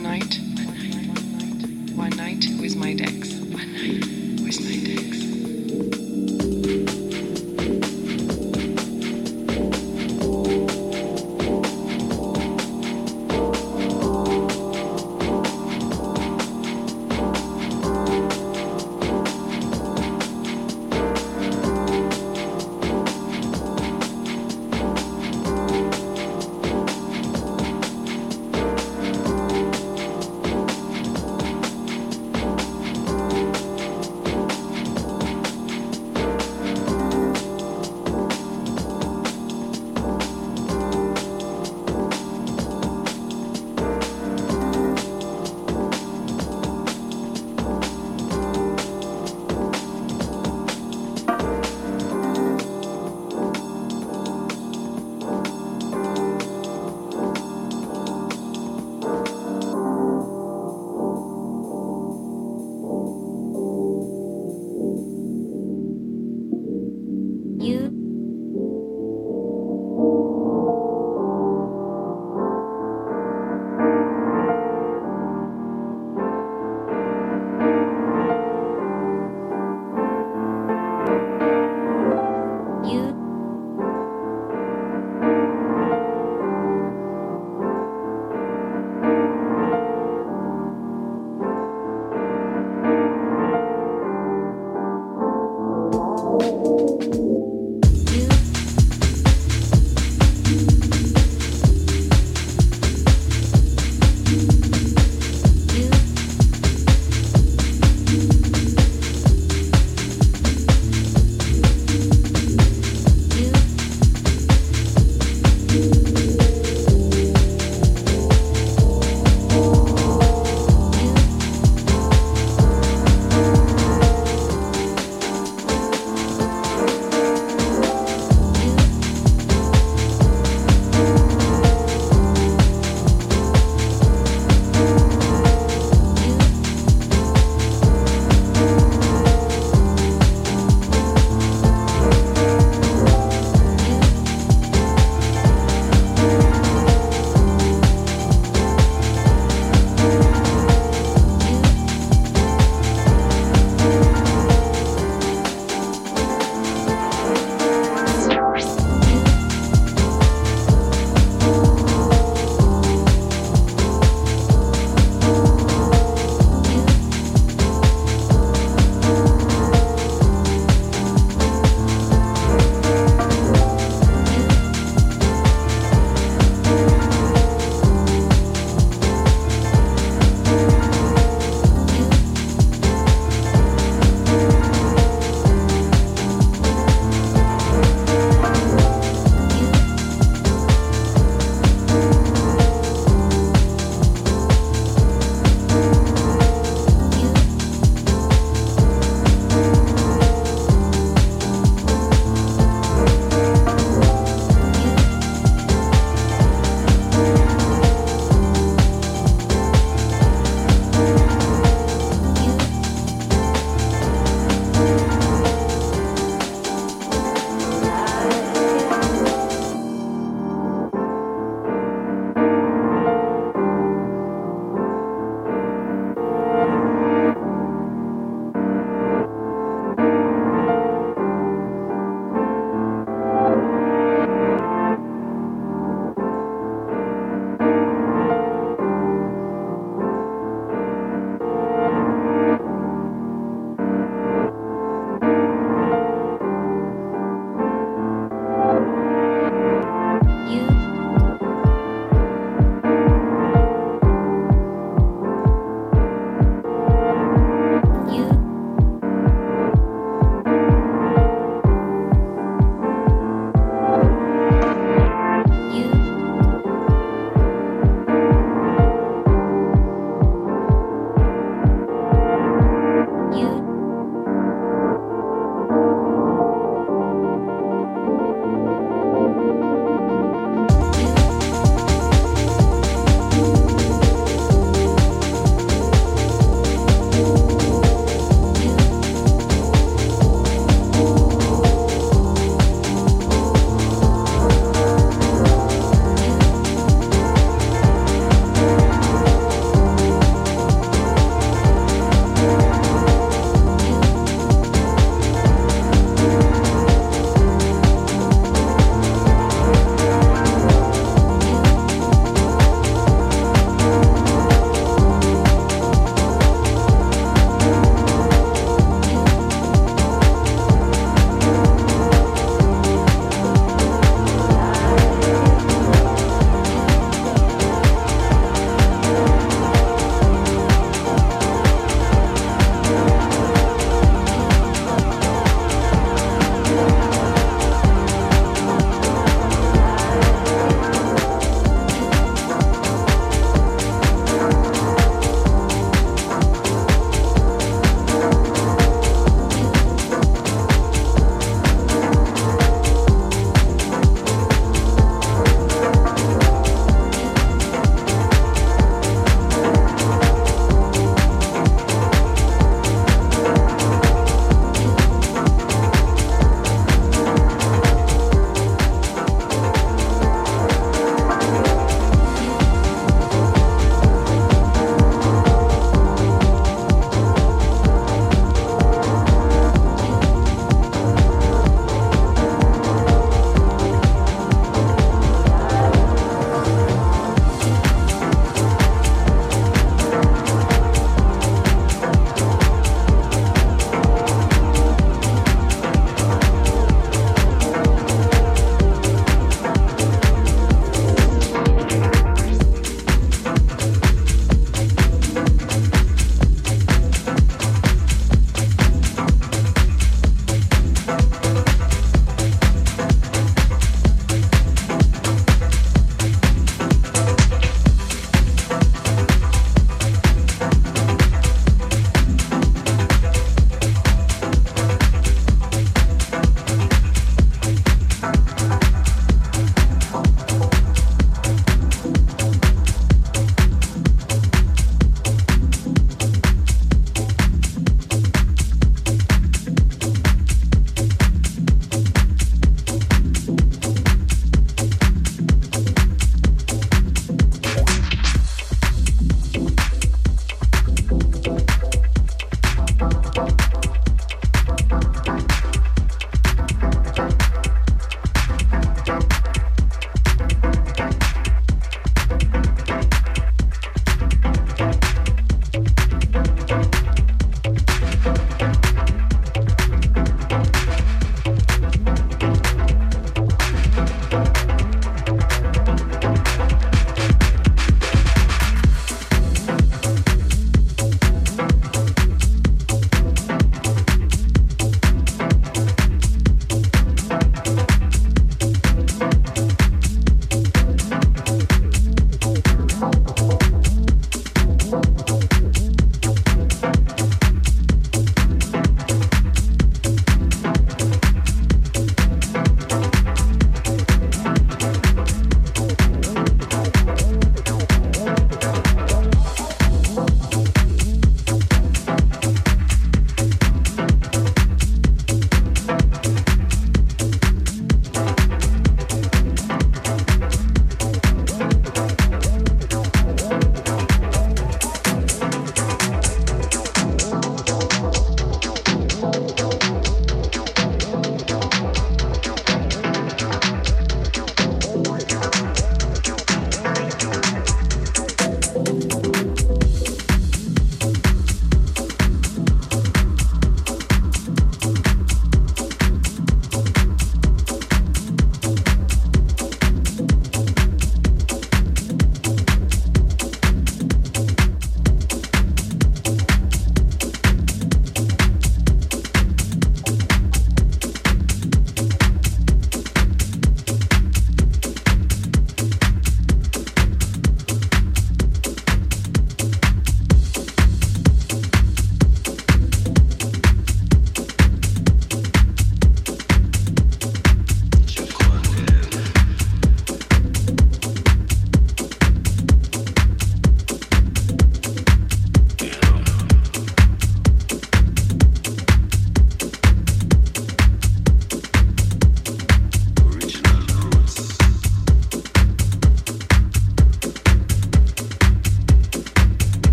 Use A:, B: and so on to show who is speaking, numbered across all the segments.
A: night,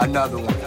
B: Another one.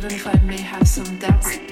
C: Even if I may have some doubts.